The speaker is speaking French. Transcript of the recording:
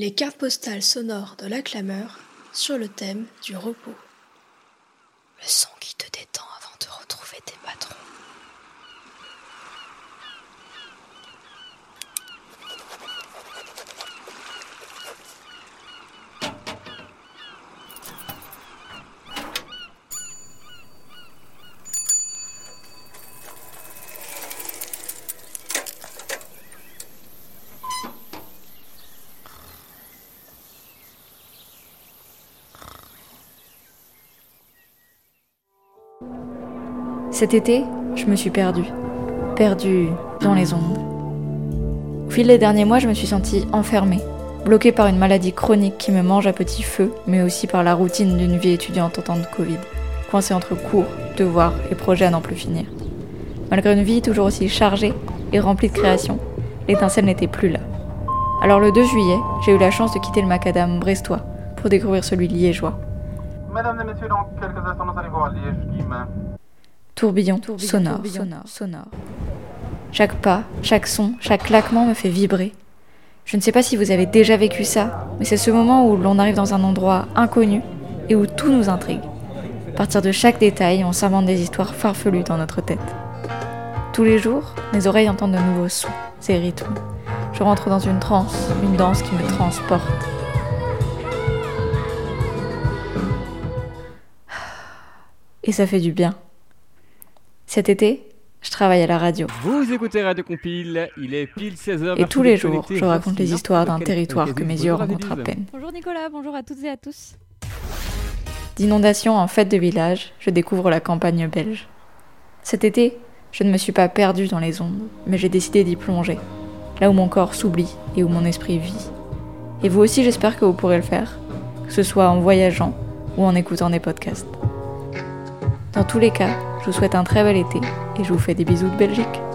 Les cartes postales sonores de la clameur sur le thème du repos. Cet été, je me suis perdue. Perdue dans les ondes. Au fil des derniers mois, je me suis sentie enfermée, bloquée par une maladie chronique qui me mange à petit feu, mais aussi par la routine d'une vie étudiante en temps de Covid, coincée entre cours, devoirs et projets à n'en plus finir. Malgré une vie toujours aussi chargée et remplie de créations, l'étincelle n'était plus là. Alors le 2 juillet, j'ai eu la chance de quitter le macadam brestois pour découvrir celui liégeois. Mesdames et messieurs, dans quelques instants, nous allons voir Liège qui tourbillon, sonore, sonore, sonore. Chaque pas, chaque son, chaque claquement me fait vibrer. Je ne sais pas si vous avez déjà vécu ça, mais c'est ce moment où l'on arrive dans un endroit inconnu et où tout nous intrigue. À partir de chaque détail, on s'invente des histoires farfelues dans notre tête. Tous les jours, mes oreilles entendent de nouveaux sons, ces rythmes. Je rentre dans une transe, une danse qui me transporte. Et ça fait du bien. Cet été, je travaille à la radio. Vous écoutez Radio Compile, il est pile 16h. Et tous les jours, je raconte les histoires d'un territoire que mes yeux rencontrent à peine. Bonjour Nicolas, bonjour à toutes et à tous. D'inondation en fête de village, je découvre la campagne belge. Cet été, je ne me suis pas perdue dans les ondes, mais j'ai décidé d'y plonger, là où mon corps s'oublie et où mon esprit vit. Et vous aussi, j'espère que vous pourrez le faire, que ce soit en voyageant ou en écoutant des podcasts. Dans tous les cas, je vous souhaite un très bel été et je vous fais des bisous de Belgique.